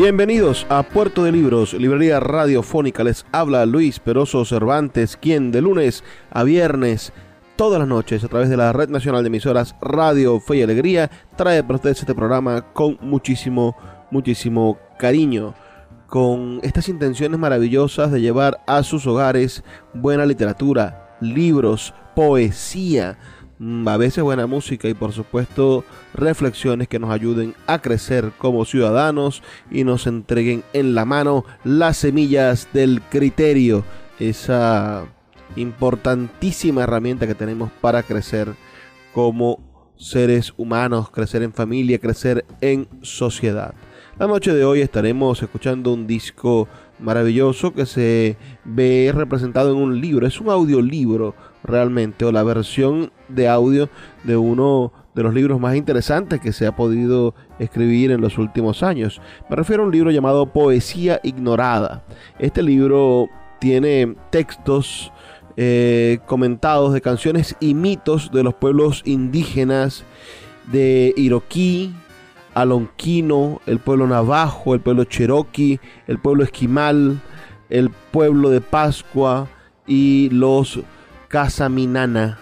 Bienvenidos a Puerto de Libros, librería radiofónica. Les habla Luis Peroso Cervantes, quien de lunes a viernes, todas las noches, a través de la Red Nacional de Emisoras Radio Fe y Alegría, trae para ustedes este programa con muchísimo, muchísimo cariño. Con estas intenciones maravillosas de llevar a sus hogares buena literatura, libros, poesía, a veces buena música y por supuesto reflexiones que nos ayuden a crecer como ciudadanos y nos entreguen en la mano las semillas del criterio, esa importantísima herramienta que tenemos para crecer como seres humanos, crecer en familia, crecer en sociedad. La noche de hoy estaremos escuchando un disco maravilloso que se ve representado en un libro, es un audiolibro realmente, o la versión de audio de uno de los libros más interesantes que se ha podido escribir en los últimos años. Me refiero a un libro llamado Poesía Ignorada. Este libro tiene textos eh, comentados de canciones y mitos de los pueblos indígenas de Iroquí, Alonquino, el pueblo navajo, el pueblo cherokee, el pueblo esquimal, el pueblo de Pascua y los Casaminana.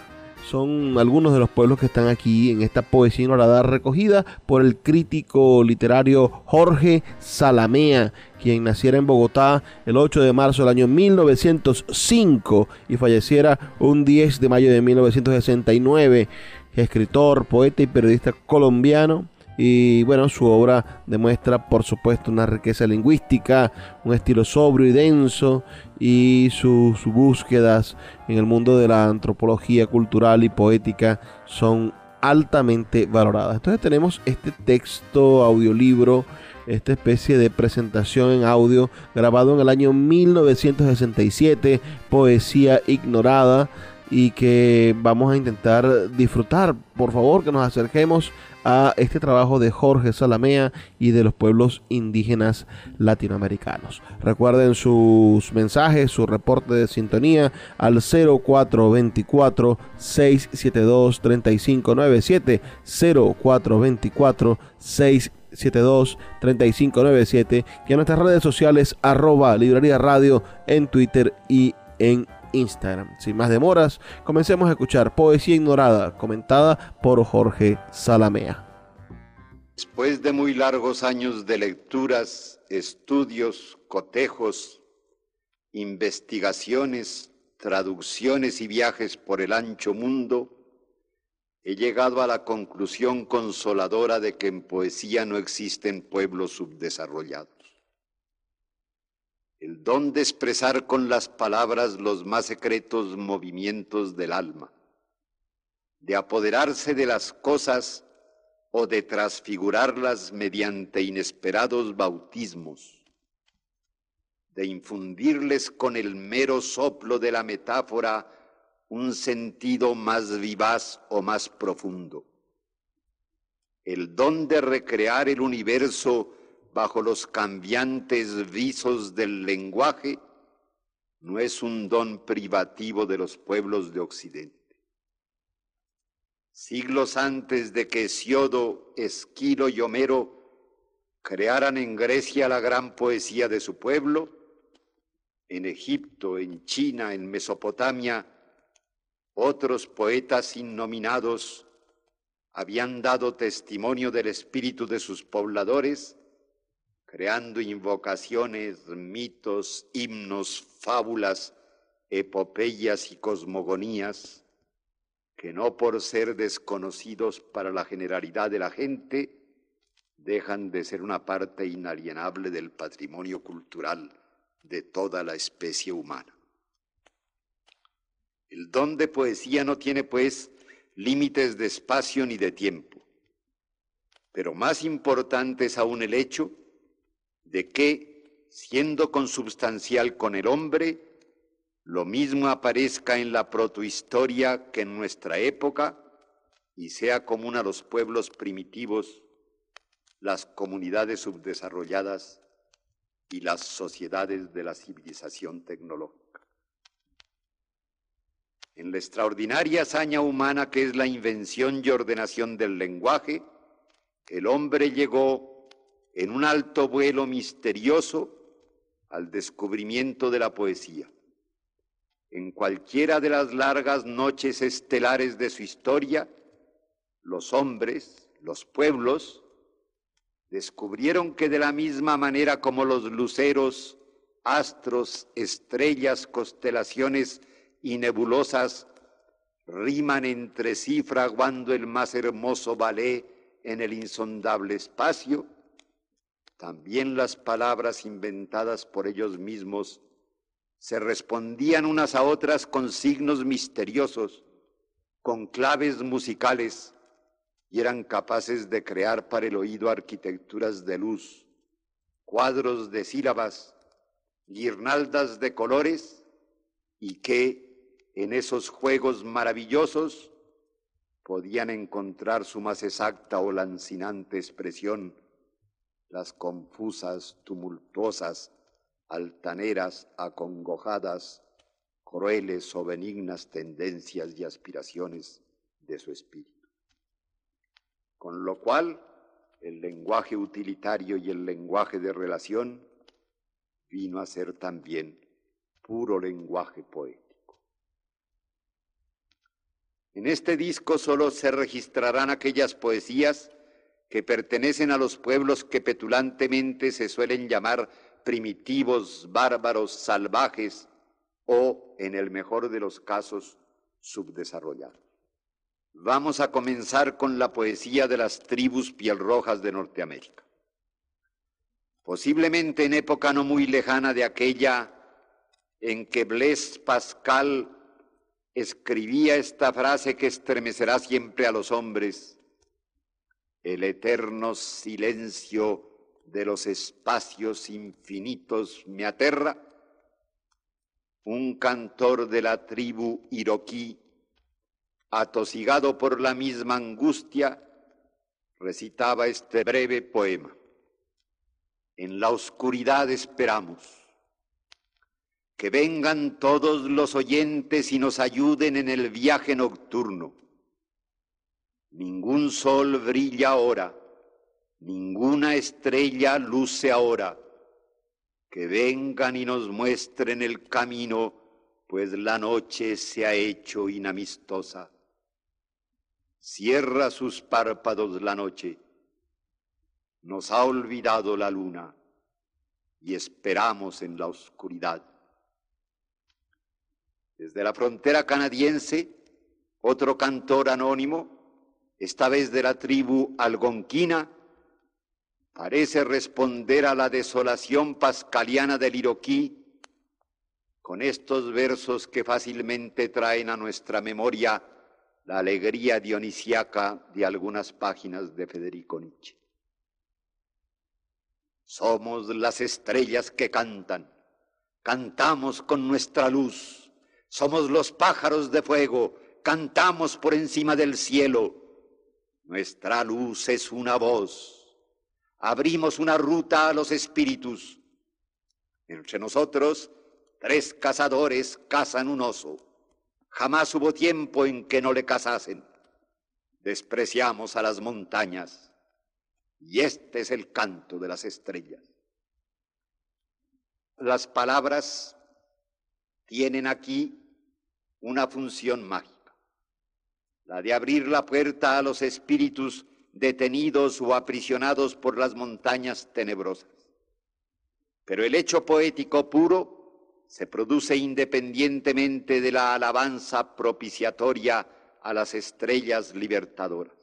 Son algunos de los pueblos que están aquí en esta poesía ignorada recogida por el crítico literario Jorge Salamea, quien naciera en Bogotá el 8 de marzo del año 1905 y falleciera un 10 de mayo de 1969. Escritor, poeta y periodista colombiano y bueno, su obra demuestra por supuesto una riqueza lingüística, un estilo sobrio y denso y sus búsquedas en el mundo de la antropología cultural y poética son altamente valoradas. Entonces tenemos este texto, audiolibro, esta especie de presentación en audio grabado en el año 1967, Poesía Ignorada, y que vamos a intentar disfrutar. Por favor, que nos acerquemos a este trabajo de Jorge Salamea y de los pueblos indígenas latinoamericanos. Recuerden sus mensajes, su reporte de sintonía al 0424 672 3597 0424 672 3597 y en nuestras redes sociales arroba librería radio en Twitter y en Instagram. Sin más demoras, comencemos a escuchar Poesía Ignorada, comentada por Jorge Salamea. Después de muy largos años de lecturas, estudios, cotejos, investigaciones, traducciones y viajes por el ancho mundo, he llegado a la conclusión consoladora de que en poesía no existen pueblos subdesarrollados el don de expresar con las palabras los más secretos movimientos del alma, de apoderarse de las cosas o de transfigurarlas mediante inesperados bautismos, de infundirles con el mero soplo de la metáfora un sentido más vivaz o más profundo, el don de recrear el universo bajo los cambiantes visos del lenguaje no es un don privativo de los pueblos de Occidente. Siglos antes de que Hesiodo, Esquilo y Homero crearan en Grecia la gran poesía de su pueblo, en Egipto, en China, en Mesopotamia, otros poetas innominados habían dado testimonio del espíritu de sus pobladores, creando invocaciones, mitos, himnos, fábulas, epopeyas y cosmogonías, que no por ser desconocidos para la generalidad de la gente, dejan de ser una parte inalienable del patrimonio cultural de toda la especie humana. El don de poesía no tiene, pues, límites de espacio ni de tiempo, pero más importante es aún el hecho de que, siendo consubstancial con el hombre, lo mismo aparezca en la protohistoria que en nuestra época y sea común a los pueblos primitivos, las comunidades subdesarrolladas y las sociedades de la civilización tecnológica. En la extraordinaria hazaña humana que es la invención y ordenación del lenguaje, el hombre llegó en un alto vuelo misterioso al descubrimiento de la poesía. En cualquiera de las largas noches estelares de su historia, los hombres, los pueblos, descubrieron que de la misma manera como los luceros, astros, estrellas, constelaciones y nebulosas riman entre sí fraguando el más hermoso ballet en el insondable espacio, también las palabras inventadas por ellos mismos se respondían unas a otras con signos misteriosos, con claves musicales, y eran capaces de crear para el oído arquitecturas de luz, cuadros de sílabas, guirnaldas de colores, y que en esos juegos maravillosos podían encontrar su más exacta o lancinante expresión, las confusas, tumultuosas, altaneras, acongojadas, crueles o benignas tendencias y aspiraciones de su espíritu con lo cual el lenguaje utilitario y el lenguaje de relación vino a ser también puro lenguaje poético. En este disco solo se registrarán aquellas poesías que pertenecen a los pueblos que petulantemente se suelen llamar primitivos, bárbaros, salvajes o, en el mejor de los casos, subdesarrollados. Vamos a comenzar con la poesía de las tribus pielrojas de Norteamérica. Posiblemente en época no muy lejana de aquella en que Blaise Pascal escribía esta frase que estremecerá siempre a los hombres, el eterno silencio de los espacios infinitos me aterra, un cantor de la tribu iroquí atosigado por la misma angustia, recitaba este breve poema. En la oscuridad esperamos que vengan todos los oyentes y nos ayuden en el viaje nocturno. Ningún sol brilla ahora, ninguna estrella luce ahora. Que vengan y nos muestren el camino, pues la noche se ha hecho inamistosa. Cierra sus párpados la noche. Nos ha olvidado la luna y esperamos en la oscuridad. Desde la frontera canadiense, otro cantor anónimo, esta vez de la tribu algonquina, parece responder a la desolación pascaliana del Iroquí con estos versos que fácilmente traen a nuestra memoria la alegría dionisiaca de algunas páginas de Federico Nietzsche. Somos las estrellas que cantan, cantamos con nuestra luz, somos los pájaros de fuego, cantamos por encima del cielo. Nuestra luz es una voz, abrimos una ruta a los espíritus. Entre nosotros Tres cazadores cazan un oso. Jamás hubo tiempo en que no le cazasen. Despreciamos a las montañas. Y este es el canto de las estrellas. Las palabras tienen aquí una función mágica, la de abrir la puerta a los espíritus detenidos o aprisionados por las montañas tenebrosas. Pero el hecho poético puro se produce independientemente de la alabanza propiciatoria a las estrellas libertadoras.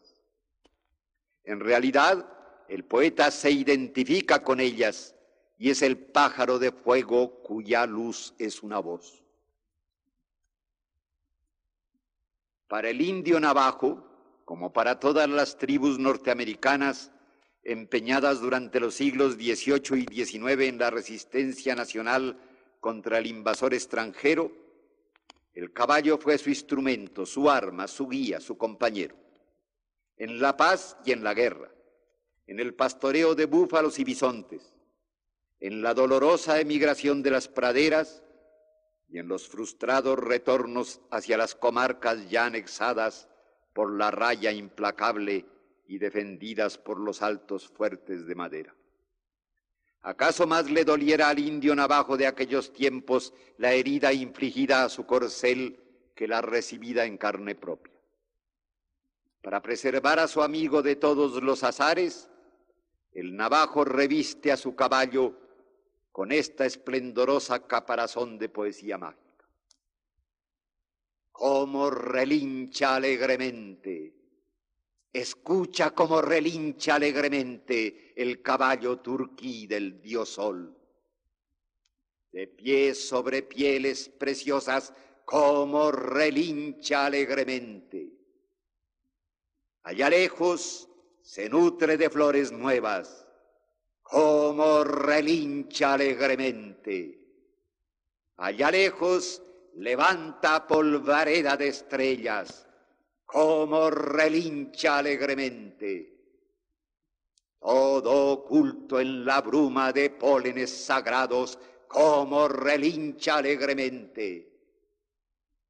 En realidad, el poeta se identifica con ellas y es el pájaro de fuego cuya luz es una voz. Para el indio navajo, como para todas las tribus norteamericanas empeñadas durante los siglos XVIII y XIX en la resistencia nacional contra el invasor extranjero, el caballo fue su instrumento, su arma, su guía, su compañero, en la paz y en la guerra, en el pastoreo de búfalos y bisontes, en la dolorosa emigración de las praderas y en los frustrados retornos hacia las comarcas ya anexadas por la raya implacable y defendidas por los altos fuertes de madera. ¿Acaso más le doliera al indio navajo de aquellos tiempos la herida infligida a su corcel que la recibida en carne propia? Para preservar a su amigo de todos los azares, el navajo reviste a su caballo con esta esplendorosa caparazón de poesía mágica. Cómo relincha alegremente, escucha cómo relincha alegremente el caballo turquí del dios sol. De pies sobre pieles preciosas, cómo relincha alegremente. Allá lejos se nutre de flores nuevas como relincha alegremente. Allá lejos levanta polvareda de estrellas, como relincha alegremente. Todo oculto en la bruma de pólenes sagrados, como relincha alegremente.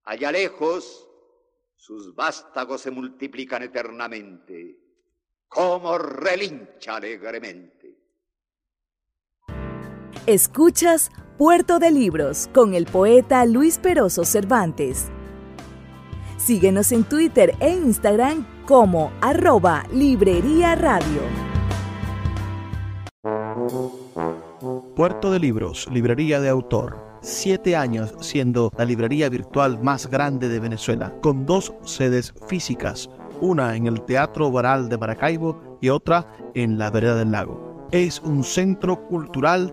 Allá lejos sus vástagos se multiplican eternamente, como relincha alegremente. Escuchas Puerto de Libros con el poeta Luis Peroso Cervantes. Síguenos en Twitter e Instagram como arroba Librería Radio. Puerto de Libros, librería de autor. Siete años siendo la librería virtual más grande de Venezuela, con dos sedes físicas, una en el Teatro Baral de Maracaibo y otra en la Vereda del Lago. Es un centro cultural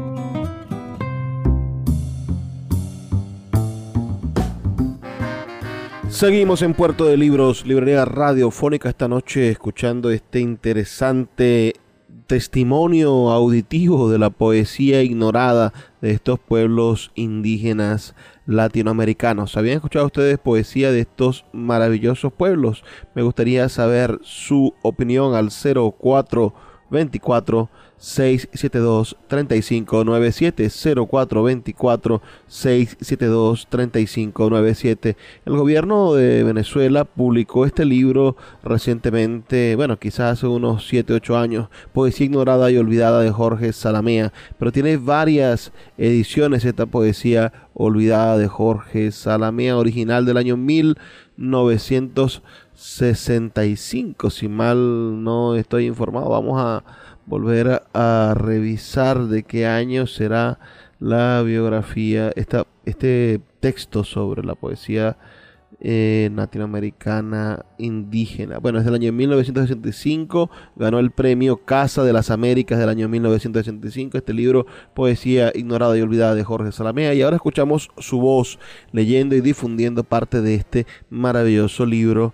Seguimos en Puerto de Libros, Librería Radiofónica esta noche escuchando este interesante testimonio auditivo de la poesía ignorada de estos pueblos indígenas latinoamericanos. ¿Habían escuchado ustedes poesía de estos maravillosos pueblos? Me gustaría saber su opinión al 0424 672 3597 0424 672 3597 El gobierno de Venezuela publicó este libro recientemente, bueno, quizás hace unos 7, 8 años, Poesía ignorada y olvidada de Jorge Salamea, pero tiene varias ediciones esta poesía olvidada de Jorge Salamea, original del año 1965, si mal no estoy informado. Vamos a volver a, revisar de qué año será la biografía, esta, este texto sobre la poesía eh, latinoamericana indígena. Bueno, es del año 1965, ganó el premio Casa de las Américas del año 1965, este libro Poesía Ignorada y Olvidada de Jorge Salamea, y ahora escuchamos su voz leyendo y difundiendo parte de este maravilloso libro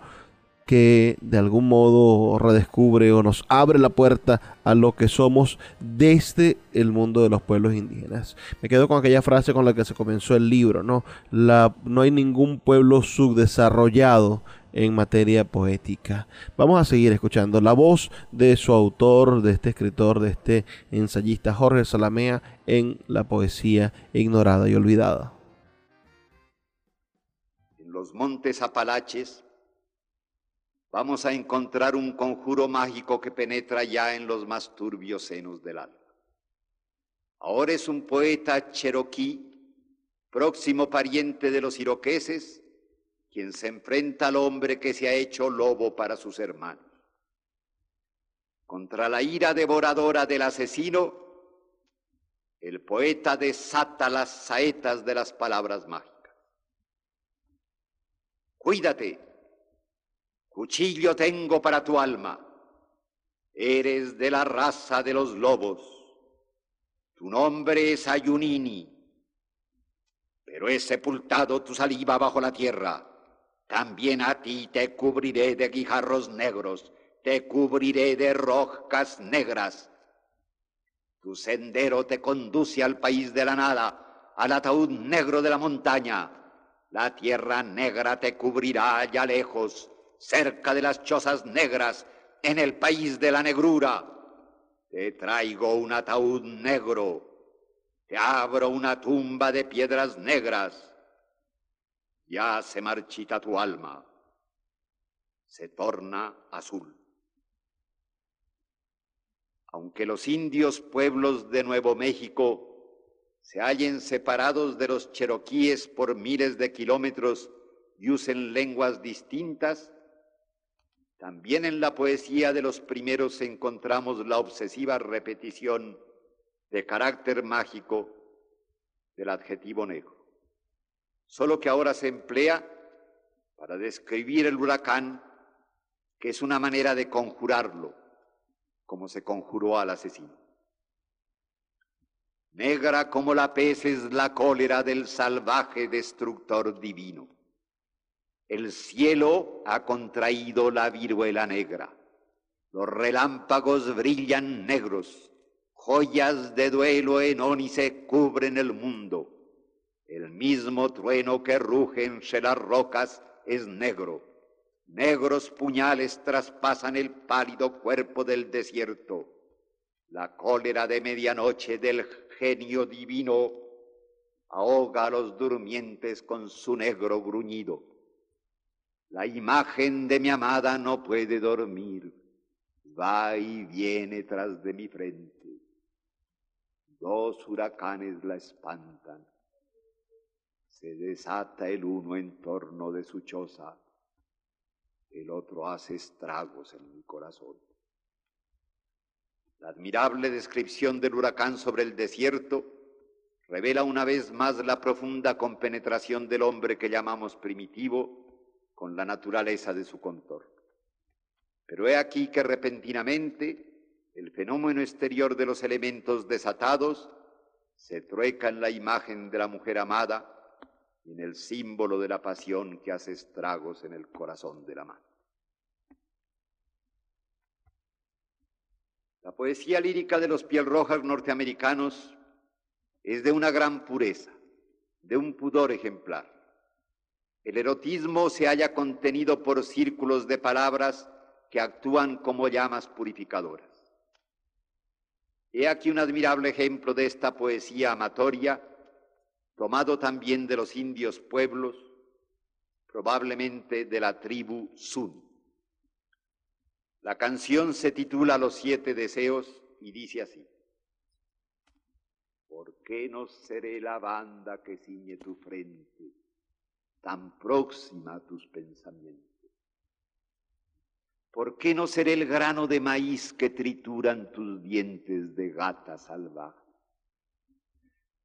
que de algún modo redescubre o nos abre la puerta a lo que somos desde el mundo de los pueblos indígenas. Me quedo con aquella frase con la que se comenzó el libro, ¿no? La, no hay ningún pueblo subdesarrollado en materia poética. Vamos a seguir escuchando la voz de su autor, de este escritor, de este ensayista Jorge Salamea en la poesía ignorada y olvidada. En los montes Apalaches vamos a encontrar un conjuro mágico que penetra ya en los más turbios senos del alma. Ahora es un poeta cherokee, próximo pariente de los iroqueses, quien se enfrenta al hombre que se ha hecho lobo para sus hermanos. Contra la ira devoradora del asesino, el poeta desata las saetas de las palabras mágicas. Cuídate, Cuchillo tengo para tu alma. Eres de la raza de los lobos. Tu nombre es Ayunini. Pero he sepultado tu saliva bajo la tierra. También a ti te cubriré de guijarros negros, te cubriré de rocas negras. Tu sendero te conduce al país de la nada, al ataúd negro de la montaña. La tierra negra te cubrirá allá lejos cerca de las chozas negras, en el país de la negrura. Te traigo un ataúd negro, te abro una tumba de piedras negras. Ya se marchita tu alma, se torna azul. Aunque los indios pueblos de Nuevo México se hallen separados de los cheroquíes por miles de kilómetros y usen lenguas distintas, también en la poesía de los primeros encontramos la obsesiva repetición de carácter mágico del adjetivo negro, solo que ahora se emplea para describir el huracán, que es una manera de conjurarlo, como se conjuró al asesino. Negra como la pez es la cólera del salvaje destructor divino. El cielo ha contraído la viruela negra. Los relámpagos brillan negros. Joyas de duelo en ónice cubren el mundo. El mismo trueno que ruge entre las rocas es negro. Negros puñales traspasan el pálido cuerpo del desierto. La cólera de medianoche del genio divino ahoga a los durmientes con su negro gruñido. La imagen de mi amada no puede dormir, va y viene tras de mi frente. Dos huracanes la espantan. Se desata el uno en torno de su choza, el otro hace estragos en mi corazón. La admirable descripción del huracán sobre el desierto revela una vez más la profunda compenetración del hombre que llamamos primitivo con la naturaleza de su contorno. Pero he aquí que repentinamente el fenómeno exterior de los elementos desatados se trueca en la imagen de la mujer amada y en el símbolo de la pasión que hace estragos en el corazón de la amante. La poesía lírica de los piel rojas norteamericanos es de una gran pureza, de un pudor ejemplar. El erotismo se halla contenido por círculos de palabras que actúan como llamas purificadoras. He aquí un admirable ejemplo de esta poesía amatoria, tomado también de los indios pueblos, probablemente de la tribu Sun. La canción se titula Los siete deseos y dice así. ¿Por qué no seré la banda que ciñe tu frente? Tan próxima a tus pensamientos. ¿Por qué no seré el grano de maíz que trituran tus dientes de gata salvaje?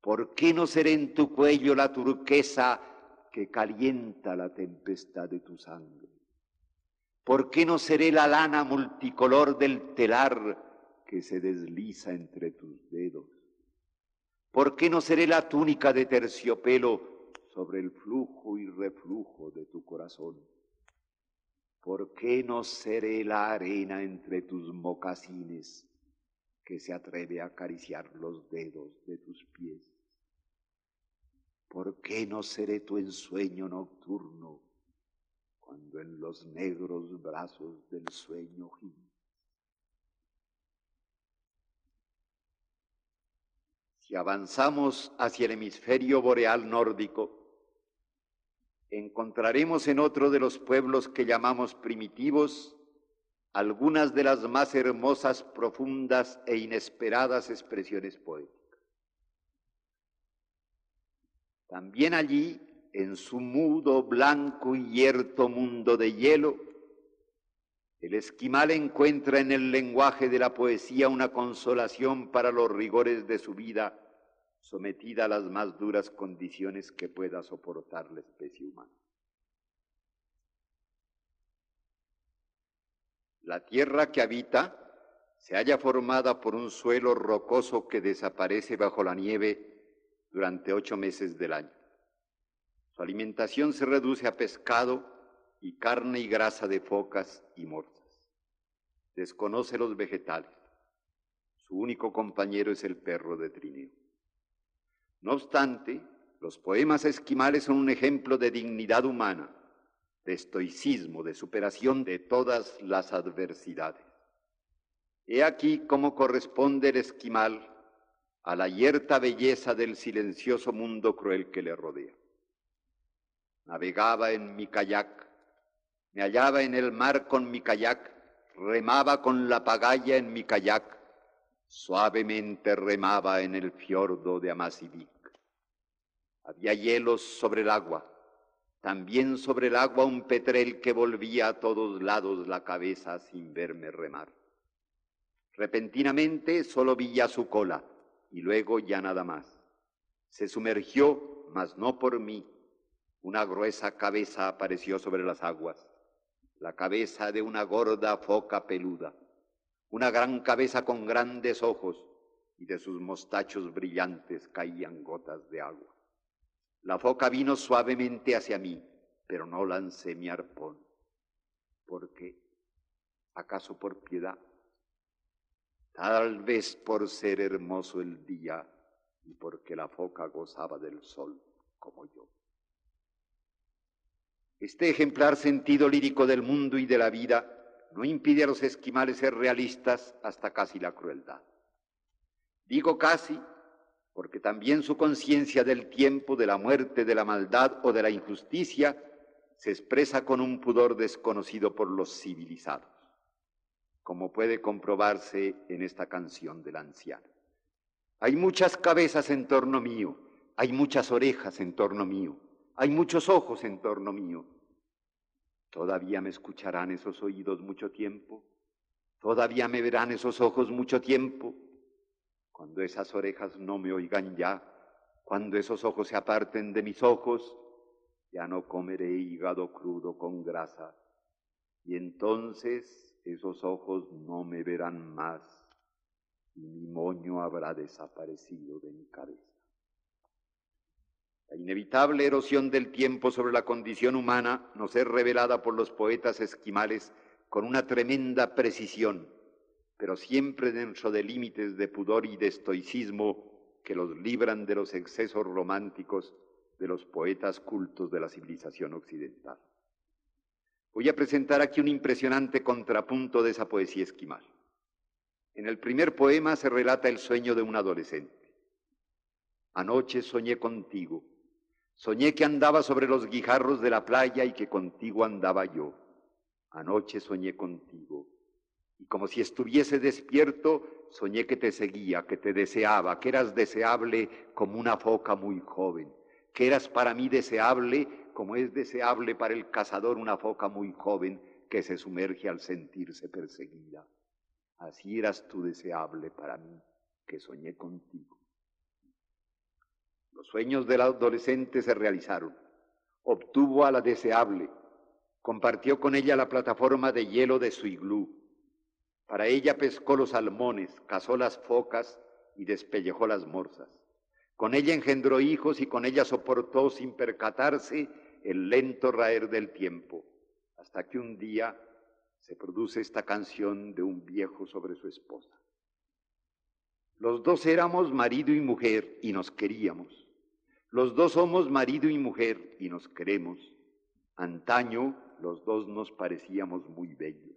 ¿Por qué no seré en tu cuello la turquesa que calienta la tempestad de tu sangre? ¿Por qué no seré la lana multicolor del telar que se desliza entre tus dedos? ¿Por qué no seré la túnica de terciopelo sobre el flujo y reflujo de tu corazón? ¿Por qué no seré la arena entre tus mocasines que se atreve a acariciar los dedos de tus pies? ¿Por qué no seré tu ensueño nocturno cuando en los negros brazos del sueño gimes? Si avanzamos hacia el hemisferio boreal nórdico, encontraremos en otro de los pueblos que llamamos primitivos algunas de las más hermosas, profundas e inesperadas expresiones poéticas. También allí, en su mudo, blanco y hierto mundo de hielo, el esquimal encuentra en el lenguaje de la poesía una consolación para los rigores de su vida, sometida a las más duras condiciones que pueda soportar la especie humana. La tierra que habita se halla formada por un suelo rocoso que desaparece bajo la nieve durante ocho meses del año. Su alimentación se reduce a pescado y carne y grasa de focas y morsas. Desconoce los vegetales. Su único compañero es el perro de trineo. No obstante, los poemas esquimales son un ejemplo de dignidad humana, de estoicismo, de superación de todas las adversidades. He aquí cómo corresponde el esquimal a la yerta belleza del silencioso mundo cruel que le rodea. Navegaba en mi kayak, me hallaba en el mar con mi kayak, remaba con la pagaya en mi kayak, suavemente remaba en el fiordo de Amasivik. Había hielos sobre el agua, también sobre el agua un petrel que volvía a todos lados la cabeza sin verme remar. Repentinamente solo vi ya su cola, y luego ya nada más. Se sumergió, mas no por mí. Una gruesa cabeza apareció sobre las aguas, la cabeza de una gorda foca peluda, una gran cabeza con grandes ojos, y de sus mostachos brillantes caían gotas de agua. La foca vino suavemente hacia mí, pero no lancé mi arpón. ¿Por qué? ¿Acaso por piedad? tal vez por ser hermoso el día y porque la foca gozaba del sol como yo. Este ejemplar sentido lírico del mundo y de la vida no impide a los esquimales ser realistas hasta casi la crueldad. Digo casi porque también su conciencia del tiempo, de la muerte, de la maldad o de la injusticia se expresa con un pudor desconocido por los civilizados como puede comprobarse en esta canción del anciano. Hay muchas cabezas en torno mío, hay muchas orejas en torno mío, hay muchos ojos en torno mío. ¿Todavía me escucharán esos oídos mucho tiempo? ¿Todavía me verán esos ojos mucho tiempo? Cuando esas orejas no me oigan ya, cuando esos ojos se aparten de mis ojos, ya no comeré hígado crudo con grasa. Y entonces esos ojos no me verán más y mi moño habrá desaparecido de mi cabeza. La inevitable erosión del tiempo sobre la condición humana nos es revelada por los poetas esquimales con una tremenda precisión, pero siempre dentro de límites de pudor y de estoicismo que los libran de los excesos románticos de los poetas cultos de la civilización occidental. Voy a presentar aquí un impresionante contrapunto de esa poesía esquimal. En el primer poema se relata el sueño de un adolescente. Anoche soñé contigo, soñé que andaba sobre los guijarros de la playa y que contigo andaba yo. Anoche soñé contigo, y como si estuviese despierto, soñé que te seguía, que te deseaba, que eras deseable como una foca muy joven, que eras para mí deseable como es deseable para el cazador una foca muy joven que se sumerge al sentirse perseguida. Así eras tú deseable para mí, que soñé contigo. Los sueños del adolescente se realizaron. Obtuvo a la deseable. Compartió con ella la plataforma de hielo de su iglú. Para ella pescó los salmones, cazó las focas y despellejó las morsas. Con ella engendró hijos y con ella soportó sin percatarse el lento raer del tiempo, hasta que un día se produce esta canción de un viejo sobre su esposa. Los dos éramos marido y mujer y nos queríamos. Los dos somos marido y mujer y nos queremos. Antaño los dos nos parecíamos muy bellos.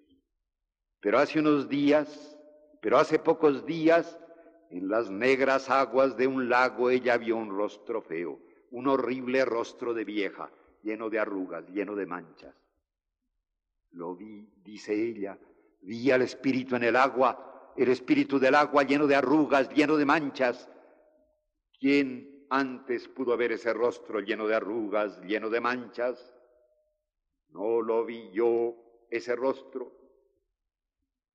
Pero hace unos días, pero hace pocos días, en las negras aguas de un lago ella vio un rostro feo, un horrible rostro de vieja, lleno de arrugas, lleno de manchas. Lo vi, dice ella, vi al espíritu en el agua, el espíritu del agua lleno de arrugas, lleno de manchas. ¿Quién antes pudo ver ese rostro lleno de arrugas, lleno de manchas? No lo vi yo, ese rostro.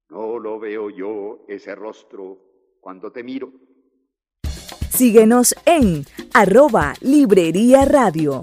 No lo veo yo, ese rostro, cuando te miro. Síguenos en Librería Radio.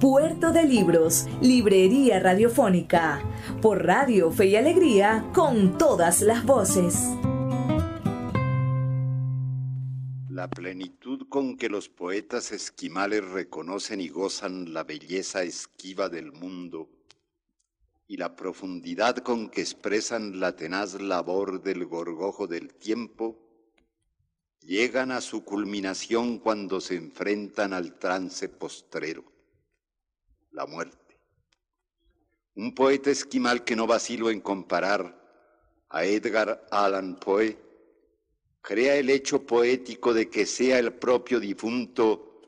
Puerto de Libros, Librería Radiofónica, por Radio Fe y Alegría, con todas las voces. La plenitud con que los poetas esquimales reconocen y gozan la belleza esquiva del mundo y la profundidad con que expresan la tenaz labor del gorgojo del tiempo, llegan a su culminación cuando se enfrentan al trance postrero, la muerte. Un poeta esquimal que no vacilo en comparar a Edgar Allan Poe, crea el hecho poético de que sea el propio difunto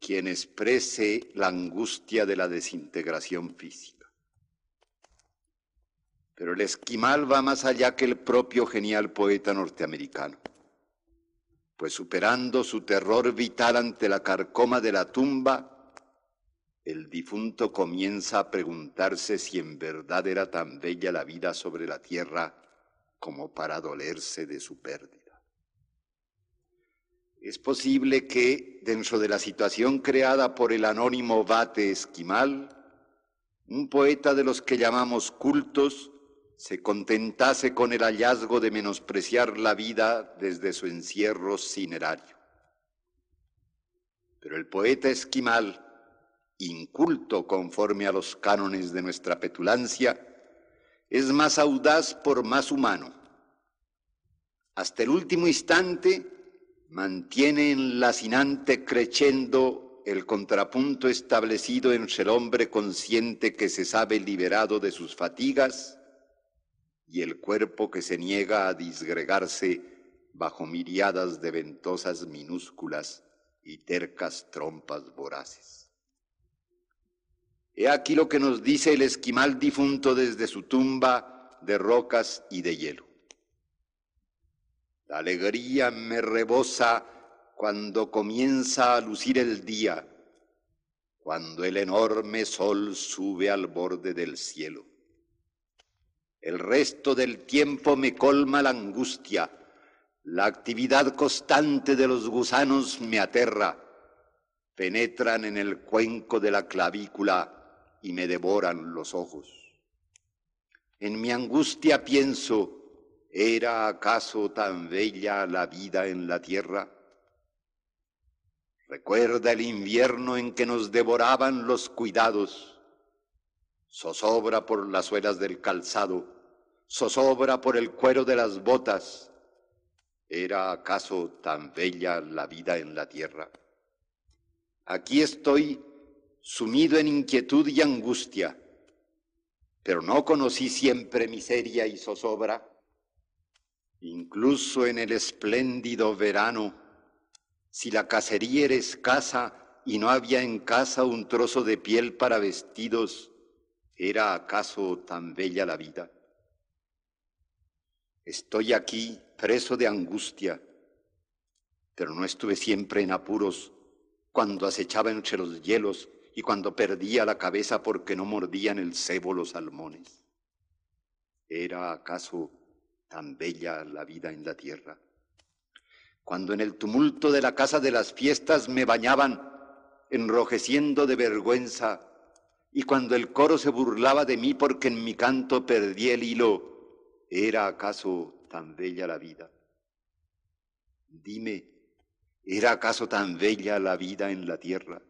quien exprese la angustia de la desintegración física. Pero el esquimal va más allá que el propio genial poeta norteamericano pues superando su terror vital ante la carcoma de la tumba, el difunto comienza a preguntarse si en verdad era tan bella la vida sobre la tierra como para dolerse de su pérdida. Es posible que, dentro de la situación creada por el anónimo Bate Esquimal, un poeta de los que llamamos cultos se contentase con el hallazgo de menospreciar la vida desde su encierro cinerario. Pero el poeta esquimal, inculto conforme a los cánones de nuestra petulancia, es más audaz por más humano. Hasta el último instante mantiene enlacinante creciendo el contrapunto establecido entre el hombre consciente que se sabe liberado de sus fatigas y el cuerpo que se niega a disgregarse bajo miriadas de ventosas minúsculas y tercas trompas voraces. He aquí lo que nos dice el esquimal difunto desde su tumba de rocas y de hielo. La alegría me rebosa cuando comienza a lucir el día, cuando el enorme sol sube al borde del cielo. El resto del tiempo me colma la angustia, la actividad constante de los gusanos me aterra, penetran en el cuenco de la clavícula y me devoran los ojos. En mi angustia pienso, ¿era acaso tan bella la vida en la tierra? Recuerda el invierno en que nos devoraban los cuidados. Zozobra por las suelas del calzado, zozobra por el cuero de las botas. ¿Era acaso tan bella la vida en la tierra? Aquí estoy sumido en inquietud y angustia, pero no conocí siempre miseria y zozobra. Incluso en el espléndido verano si la cacería era escasa y no había en casa un trozo de piel para vestidos, ¿era acaso tan bella la vida? Estoy aquí preso de angustia, pero no estuve siempre en apuros cuando acechaba entre los hielos y cuando perdía la cabeza porque no mordían el cebo los salmones. ¿Era acaso tan bella la vida en la tierra? cuando en el tumulto de la casa de las fiestas me bañaban, enrojeciendo de vergüenza, y cuando el coro se burlaba de mí porque en mi canto perdí el hilo, ¿era acaso tan bella la vida? Dime, ¿era acaso tan bella la vida en la tierra?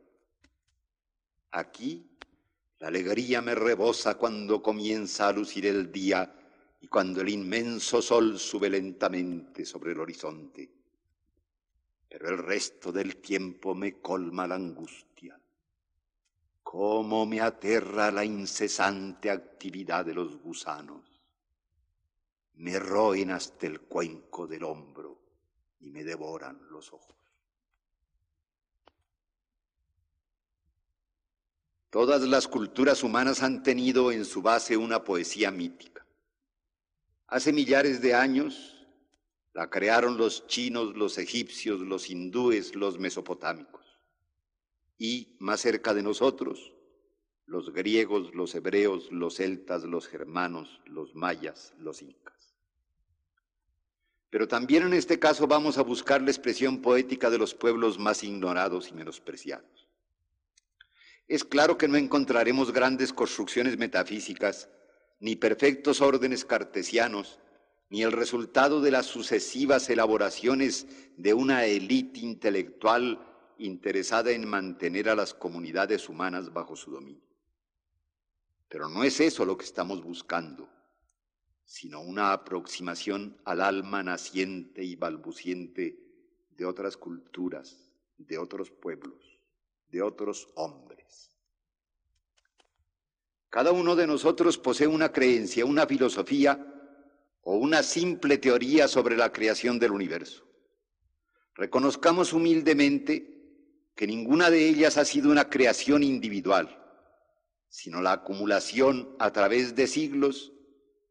Aquí la alegría me rebosa cuando comienza a lucir el día y cuando el inmenso sol sube lentamente sobre el horizonte pero el resto del tiempo me colma la angustia. Cómo me aterra la incesante actividad de los gusanos. Me roen hasta el cuenco del hombro y me devoran los ojos. Todas las culturas humanas han tenido en su base una poesía mítica. Hace millares de años, la crearon los chinos, los egipcios, los hindúes, los mesopotámicos. Y más cerca de nosotros, los griegos, los hebreos, los celtas, los germanos, los mayas, los incas. Pero también en este caso vamos a buscar la expresión poética de los pueblos más ignorados y menospreciados. Es claro que no encontraremos grandes construcciones metafísicas, ni perfectos órdenes cartesianos, ni el resultado de las sucesivas elaboraciones de una élite intelectual interesada en mantener a las comunidades humanas bajo su dominio. Pero no es eso lo que estamos buscando, sino una aproximación al alma naciente y balbuciente de otras culturas, de otros pueblos, de otros hombres. Cada uno de nosotros posee una creencia, una filosofía, o una simple teoría sobre la creación del universo. Reconozcamos humildemente que ninguna de ellas ha sido una creación individual, sino la acumulación a través de siglos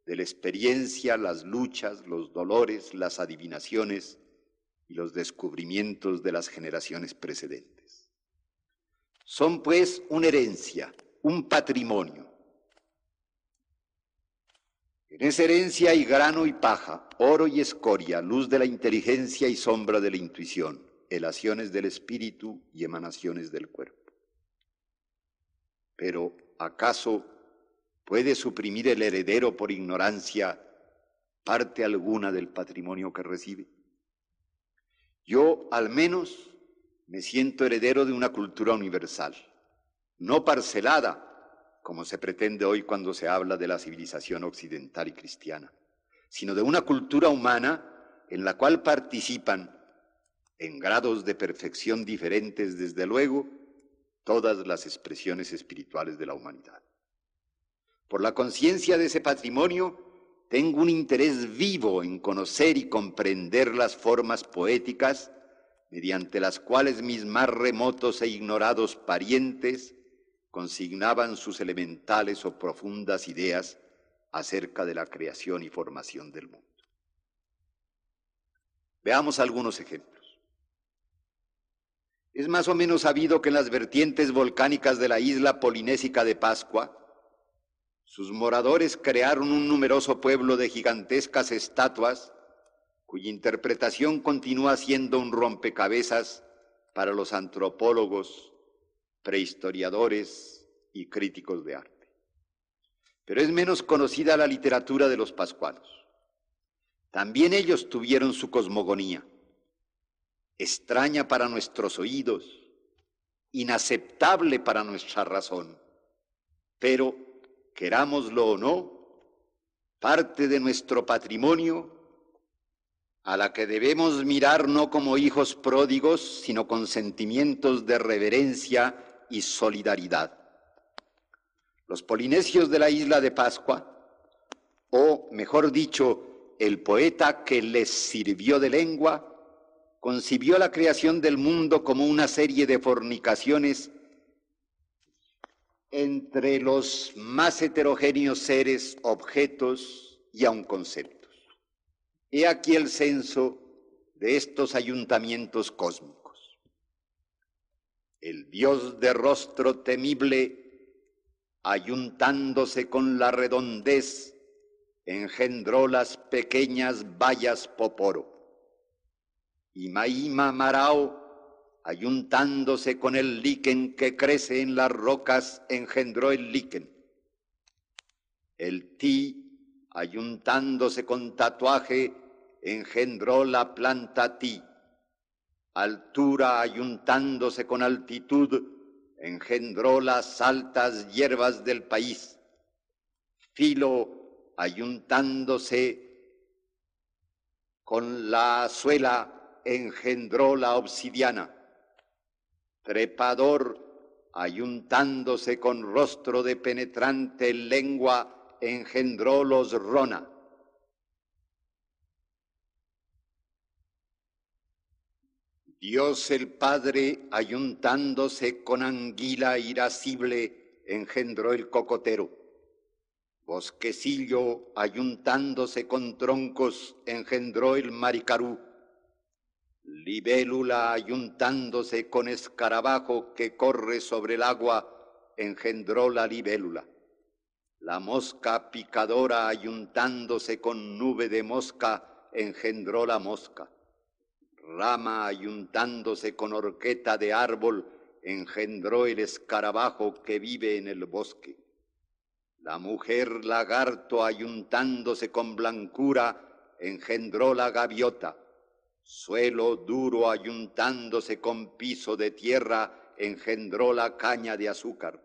de la experiencia, las luchas, los dolores, las adivinaciones y los descubrimientos de las generaciones precedentes. Son pues una herencia, un patrimonio, en esa herencia hay grano y paja, oro y escoria, luz de la inteligencia y sombra de la intuición, elaciones del espíritu y emanaciones del cuerpo. Pero, ¿acaso puede suprimir el heredero por ignorancia parte alguna del patrimonio que recibe? Yo, al menos, me siento heredero de una cultura universal, no parcelada, como se pretende hoy cuando se habla de la civilización occidental y cristiana, sino de una cultura humana en la cual participan, en grados de perfección diferentes desde luego, todas las expresiones espirituales de la humanidad. Por la conciencia de ese patrimonio, tengo un interés vivo en conocer y comprender las formas poéticas mediante las cuales mis más remotos e ignorados parientes consignaban sus elementales o profundas ideas acerca de la creación y formación del mundo. Veamos algunos ejemplos. Es más o menos sabido que en las vertientes volcánicas de la isla polinésica de Pascua, sus moradores crearon un numeroso pueblo de gigantescas estatuas cuya interpretación continúa siendo un rompecabezas para los antropólogos, prehistoriadores y críticos de arte. Pero es menos conocida la literatura de los pascuanos. También ellos tuvieron su cosmogonía, extraña para nuestros oídos, inaceptable para nuestra razón, pero querámoslo o no, parte de nuestro patrimonio a la que debemos mirar no como hijos pródigos, sino con sentimientos de reverencia y solidaridad. Los polinesios de la isla de Pascua, o mejor dicho, el poeta que les sirvió de lengua, concibió la creación del mundo como una serie de fornicaciones entre los más heterogéneos seres, objetos y aun conceptos. He aquí el censo de estos ayuntamientos cósmicos. El Dios de rostro temible, ayuntándose con la redondez, engendró las pequeñas vallas Poporo. Y Maíma Marao ayuntándose con el líquen que crece en las rocas, engendró el líquen. El ti, ayuntándose con tatuaje, engendró la planta ti. Altura, ayuntándose con altitud, engendró las altas hierbas del país. Filo, ayuntándose con la suela, engendró la obsidiana trepador, ayuntándose con rostro de penetrante lengua, engendró los Rona. Dios el Padre, ayuntándose con anguila irascible, engendró el cocotero. Bosquecillo, ayuntándose con troncos, engendró el maricarú libélula ayuntándose con escarabajo que corre sobre el agua, engendró la libélula. La mosca picadora ayuntándose con nube de mosca, engendró la mosca. Rama ayuntándose con horqueta de árbol, engendró el escarabajo que vive en el bosque. La mujer lagarto ayuntándose con blancura, engendró la gaviota. Suelo duro ayuntándose con piso de tierra, engendró la caña de azúcar.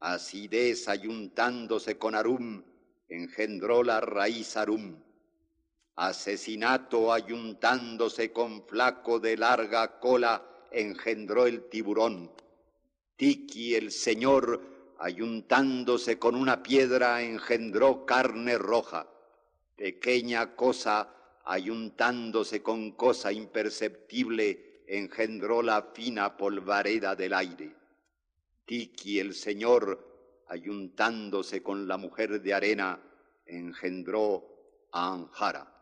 Acidez ayuntándose con arum, engendró la raíz arum. Asesinato ayuntándose con flaco de larga cola, engendró el tiburón. Tiki el señor, ayuntándose con una piedra, engendró carne roja. Pequeña cosa ayuntándose con cosa imperceptible, engendró la fina polvareda del aire. Tiki el Señor, ayuntándose con la mujer de arena, engendró a Anjara.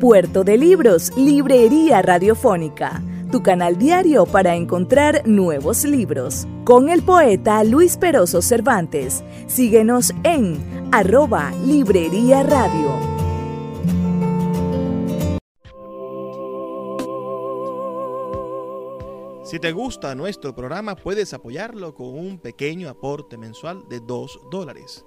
Puerto de Libros, Librería Radiofónica, tu canal diario para encontrar nuevos libros. Con el poeta Luis Peroso Cervantes. Síguenos en arroba Librería Radio. Si te gusta nuestro programa, puedes apoyarlo con un pequeño aporte mensual de 2 dólares.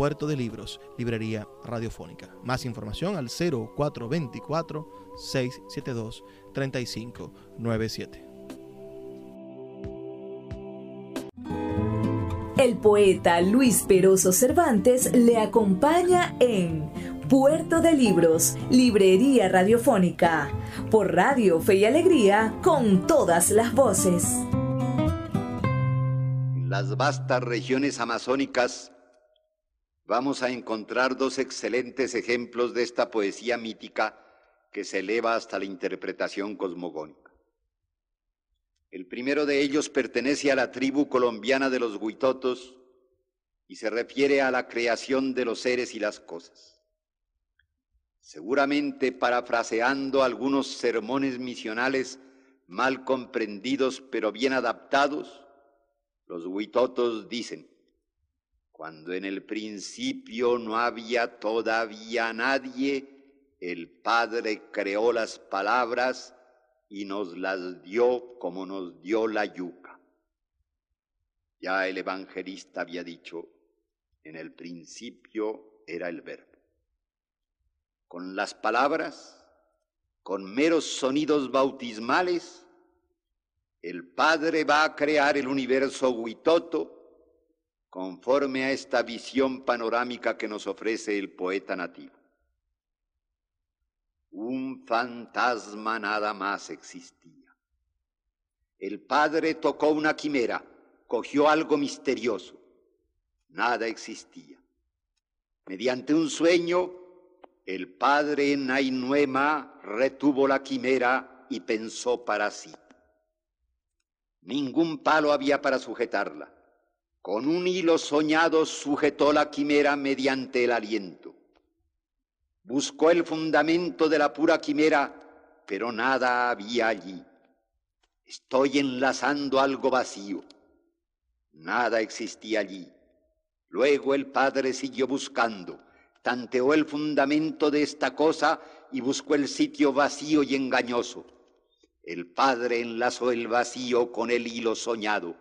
Puerto de Libros, Librería Radiofónica. Más información al 0424-672-3597. El poeta Luis Peroso Cervantes le acompaña en Puerto de Libros, Librería Radiofónica, por Radio Fe y Alegría, con todas las voces las vastas regiones amazónicas, vamos a encontrar dos excelentes ejemplos de esta poesía mítica que se eleva hasta la interpretación cosmogónica. El primero de ellos pertenece a la tribu colombiana de los Huitotos y se refiere a la creación de los seres y las cosas. Seguramente parafraseando algunos sermones misionales mal comprendidos pero bien adaptados, los Huitotos dicen, cuando en el principio no había todavía nadie, el Padre creó las palabras y nos las dio como nos dio la yuca. Ya el evangelista había dicho, en el principio era el verbo. Con las palabras, con meros sonidos bautismales, el Padre va a crear el universo huitoto conforme a esta visión panorámica que nos ofrece el poeta nativo. Un fantasma nada más existía. El Padre tocó una quimera, cogió algo misterioso. Nada existía. Mediante un sueño, el Padre Nainuema retuvo la quimera y pensó para sí. Ningún palo había para sujetarla. Con un hilo soñado sujetó la quimera mediante el aliento. Buscó el fundamento de la pura quimera, pero nada había allí. Estoy enlazando algo vacío. Nada existía allí. Luego el padre siguió buscando, tanteó el fundamento de esta cosa y buscó el sitio vacío y engañoso. El padre enlazó el vacío con el hilo soñado,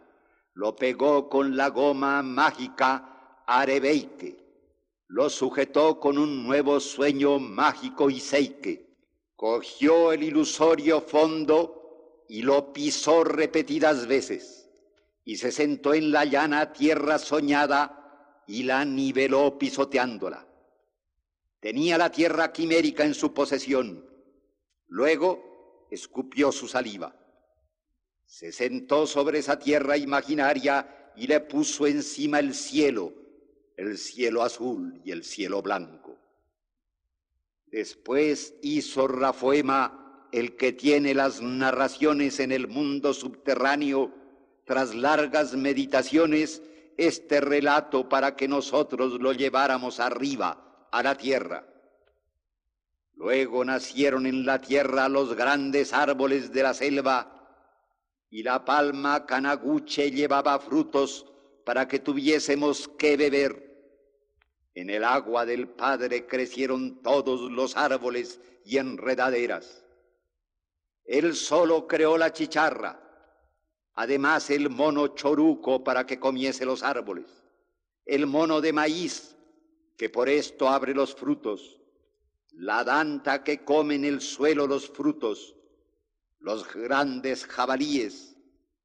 lo pegó con la goma mágica arebeike, lo sujetó con un nuevo sueño mágico y seike, cogió el ilusorio fondo y lo pisó repetidas veces, y se sentó en la llana tierra soñada y la niveló pisoteándola. Tenía la tierra quimérica en su posesión. Luego escupió su saliva. Se sentó sobre esa tierra imaginaria y le puso encima el cielo, el cielo azul y el cielo blanco. Después hizo Rafoema, el que tiene las narraciones en el mundo subterráneo, tras largas meditaciones, este relato para que nosotros lo lleváramos arriba, a la tierra. Luego nacieron en la tierra los grandes árboles de la selva, y la palma canaguche llevaba frutos para que tuviésemos que beber. En el agua del Padre crecieron todos los árboles y enredaderas. Él solo creó la chicharra, además el mono choruco para que comiese los árboles, el mono de maíz, que por esto abre los frutos, la danta que come en el suelo los frutos, los grandes jabalíes,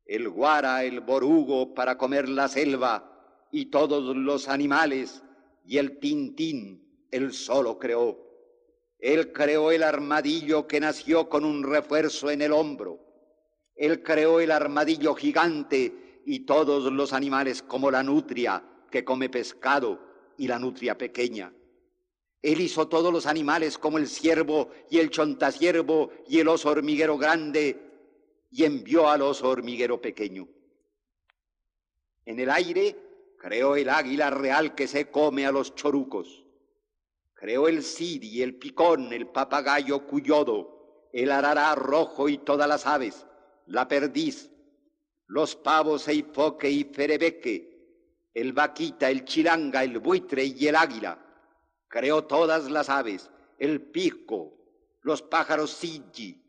el guara, el borugo para comer la selva y todos los animales, y el tintín, él solo creó. Él creó el armadillo que nació con un refuerzo en el hombro. Él creó el armadillo gigante y todos los animales como la nutria que come pescado y la nutria pequeña. Él hizo todos los animales como el ciervo y el chontasiervo y el oso hormiguero grande y envió al oso hormiguero pequeño. En el aire creó el águila real que se come a los chorucos. Creó el siri, el picón, el papagayo cuyodo, el arará rojo y todas las aves, la perdiz, los pavos eifoque y ferebeque, el vaquita, el chilanga, el buitre y el águila creó todas las aves, el pisco, los pájaros silli,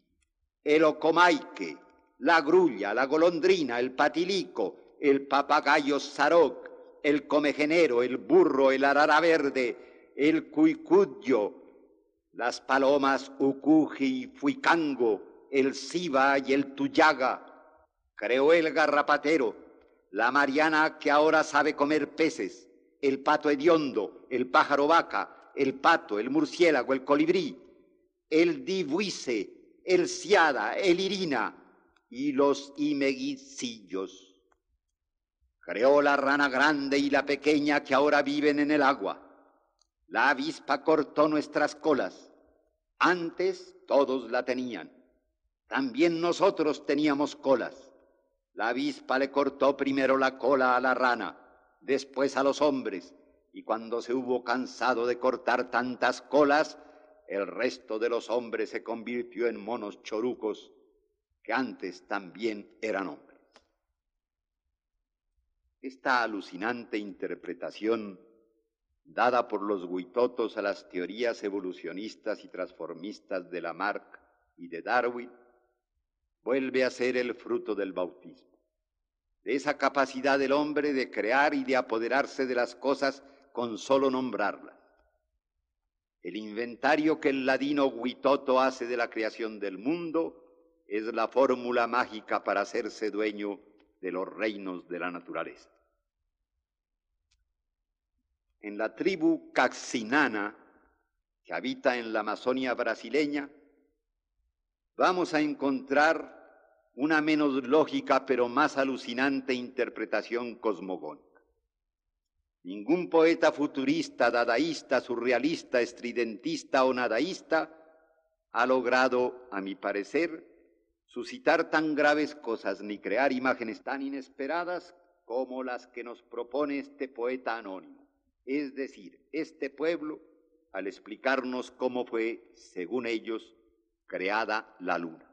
el ocomaique, la grulla, la golondrina, el patilico, el papagayo zaroc, el comejenero, el burro, el arara verde, el cuicuyo, las palomas ucuji y fuicango, el siba y el tuyaga. Creó el garrapatero, la mariana que ahora sabe comer peces, el pato hediondo, el pájaro vaca, el pato, el murciélago, el colibrí, el dibuice, el ciada, el irina y los imeguicillos. Creó la rana grande y la pequeña que ahora viven en el agua. La avispa cortó nuestras colas. Antes todos la tenían. También nosotros teníamos colas. La avispa le cortó primero la cola a la rana, después a los hombres, y cuando se hubo cansado de cortar tantas colas, el resto de los hombres se convirtió en monos chorucos que antes también eran hombres. Esta alucinante interpretación dada por los huitotos a las teorías evolucionistas y transformistas de Lamarck y de Darwin, vuelve a ser el fruto del bautismo, de esa capacidad del hombre de crear y de apoderarse de las cosas con solo nombrarlas. El inventario que el ladino Huitoto hace de la creación del mundo es la fórmula mágica para hacerse dueño de los reinos de la naturaleza. En la tribu Caxinana, que habita en la Amazonia brasileña, vamos a encontrar una menos lógica pero más alucinante interpretación cosmogónica. Ningún poeta futurista, dadaísta, surrealista, estridentista o nadaísta ha logrado, a mi parecer, suscitar tan graves cosas ni crear imágenes tan inesperadas como las que nos propone este poeta anónimo. Es decir, este pueblo, al explicarnos cómo fue, según ellos, creada la luna.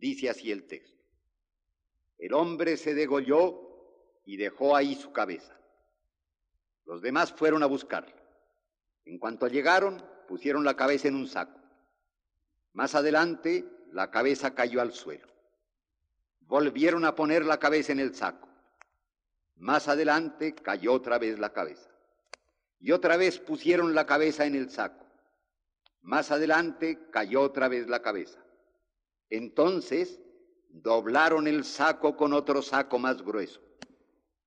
Dice así el texto. El hombre se degolló y dejó ahí su cabeza. Los demás fueron a buscarla. En cuanto llegaron, pusieron la cabeza en un saco. Más adelante, la cabeza cayó al suelo. Volvieron a poner la cabeza en el saco. Más adelante cayó otra vez la cabeza. Y otra vez pusieron la cabeza en el saco. Más adelante cayó otra vez la cabeza. Entonces doblaron el saco con otro saco más grueso.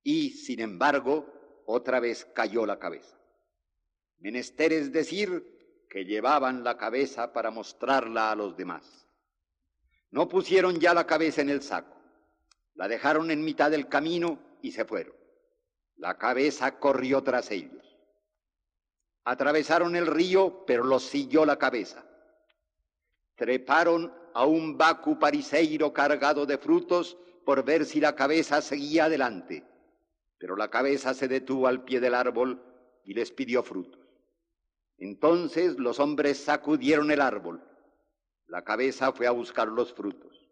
Y, sin embargo, otra vez cayó la cabeza. Menester es decir que llevaban la cabeza para mostrarla a los demás. No pusieron ya la cabeza en el saco, la dejaron en mitad del camino y se fueron. La cabeza corrió tras ellos. Atravesaron el río, pero los siguió la cabeza. Treparon a un bacu pariseiro cargado de frutos por ver si la cabeza seguía adelante, pero la cabeza se detuvo al pie del árbol y les pidió frutos. Entonces los hombres sacudieron el árbol. La cabeza fue a buscar los frutos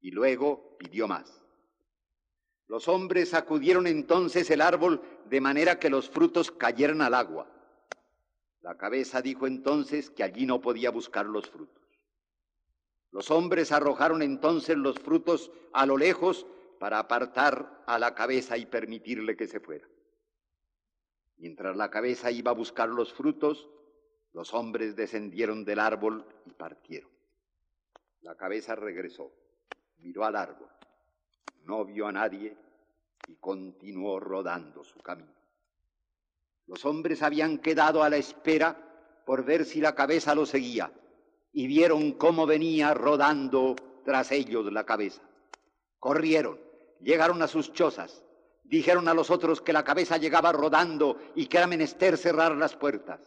y luego pidió más. Los hombres sacudieron entonces el árbol de manera que los frutos cayeran al agua. La cabeza dijo entonces que allí no podía buscar los frutos. Los hombres arrojaron entonces los frutos a lo lejos para apartar a la cabeza y permitirle que se fuera. Mientras la cabeza iba a buscar los frutos, los hombres descendieron del árbol y partieron. La cabeza regresó, miró al árbol, no vio a nadie y continuó rodando su camino. Los hombres habían quedado a la espera por ver si la cabeza lo seguía y vieron cómo venía rodando tras ellos la cabeza. Corrieron, llegaron a sus chozas, dijeron a los otros que la cabeza llegaba rodando y que era menester cerrar las puertas.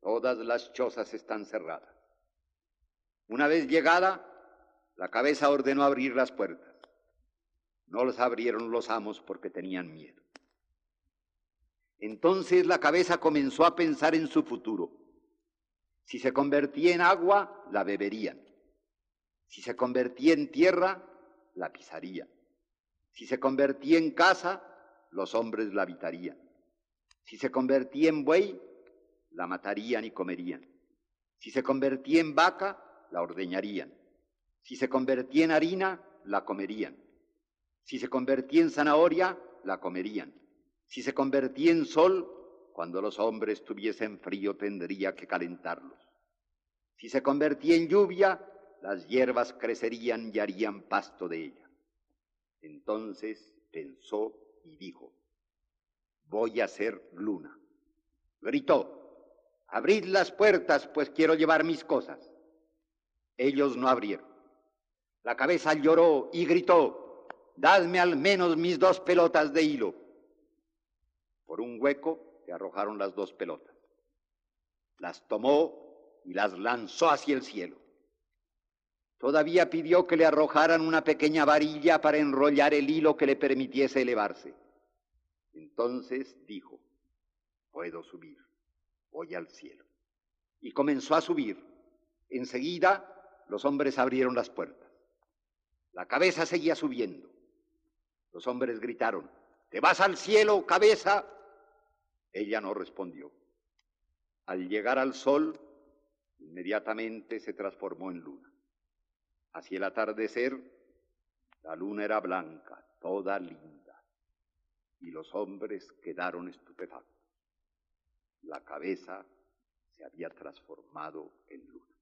Todas las chozas están cerradas. Una vez llegada, la cabeza ordenó abrir las puertas. No las abrieron los amos porque tenían miedo. Entonces la cabeza comenzó a pensar en su futuro. Si se convertía en agua, la beberían. Si se convertía en tierra, la pisarían. Si se convertía en casa, los hombres la habitarían. Si se convertía en buey, la matarían y comerían. Si se convertía en vaca, la ordeñarían. Si se convertía en harina, la comerían. Si se convertía en zanahoria, la comerían. Si se convertía en sol, cuando los hombres tuviesen frío tendría que calentarlos. Si se convertía en lluvia, las hierbas crecerían y harían pasto de ella. Entonces pensó y dijo, voy a ser luna. Gritó, abrid las puertas, pues quiero llevar mis cosas. Ellos no abrieron. La cabeza lloró y gritó, dadme al menos mis dos pelotas de hilo. Por un hueco le arrojaron las dos pelotas. Las tomó y las lanzó hacia el cielo. Todavía pidió que le arrojaran una pequeña varilla para enrollar el hilo que le permitiese elevarse. Entonces dijo, puedo subir, voy al cielo. Y comenzó a subir. Enseguida los hombres abrieron las puertas. La cabeza seguía subiendo. Los hombres gritaron, ¿te vas al cielo, cabeza? Ella no respondió. Al llegar al sol, inmediatamente se transformó en luna. Hacia el atardecer, la luna era blanca, toda linda, y los hombres quedaron estupefactos. La cabeza se había transformado en luna.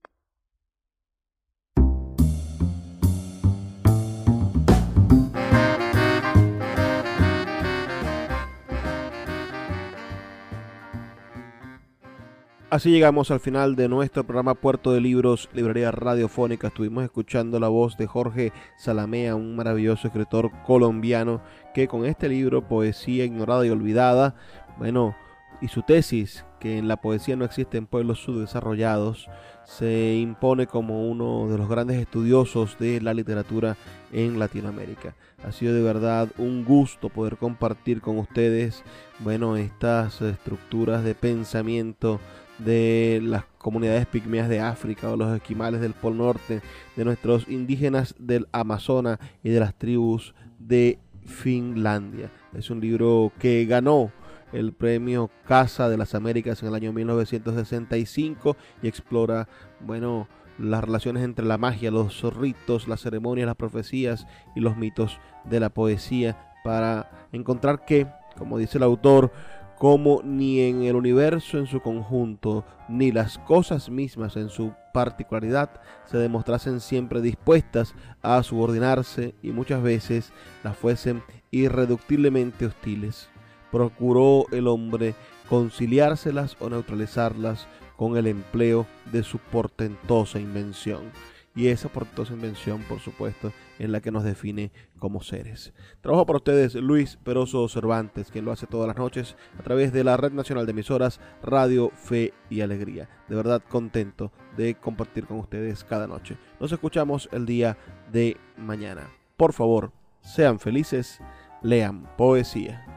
Así llegamos al final de nuestro programa Puerto de Libros, Librería Radiofónica. Estuvimos escuchando la voz de Jorge Salamea, un maravilloso escritor colombiano que con este libro, Poesía Ignorada y Olvidada, bueno, y su tesis, que en la poesía no existen pueblos subdesarrollados, se impone como uno de los grandes estudiosos de la literatura en Latinoamérica. Ha sido de verdad un gusto poder compartir con ustedes, bueno, estas estructuras de pensamiento de las comunidades pigmeas de África o los esquimales del Pol Norte, de nuestros indígenas del Amazonas y de las tribus de Finlandia. Es un libro que ganó el premio Casa de las Américas en el año 1965 y explora, bueno, las relaciones entre la magia, los ritos, las ceremonias, las profecías y los mitos de la poesía para encontrar que, como dice el autor, como ni en el universo en su conjunto, ni las cosas mismas en su particularidad se demostrasen siempre dispuestas a subordinarse y muchas veces las fuesen irreductiblemente hostiles. Procuró el hombre conciliárselas o neutralizarlas con el empleo de su portentosa invención y esa portentosa invención, por supuesto, en la que nos define como seres. Trabajo para ustedes Luis Peroso Cervantes, quien lo hace todas las noches a través de la Red Nacional de Emisoras Radio Fe y Alegría. De verdad contento de compartir con ustedes cada noche. Nos escuchamos el día de mañana. Por favor, sean felices, lean poesía.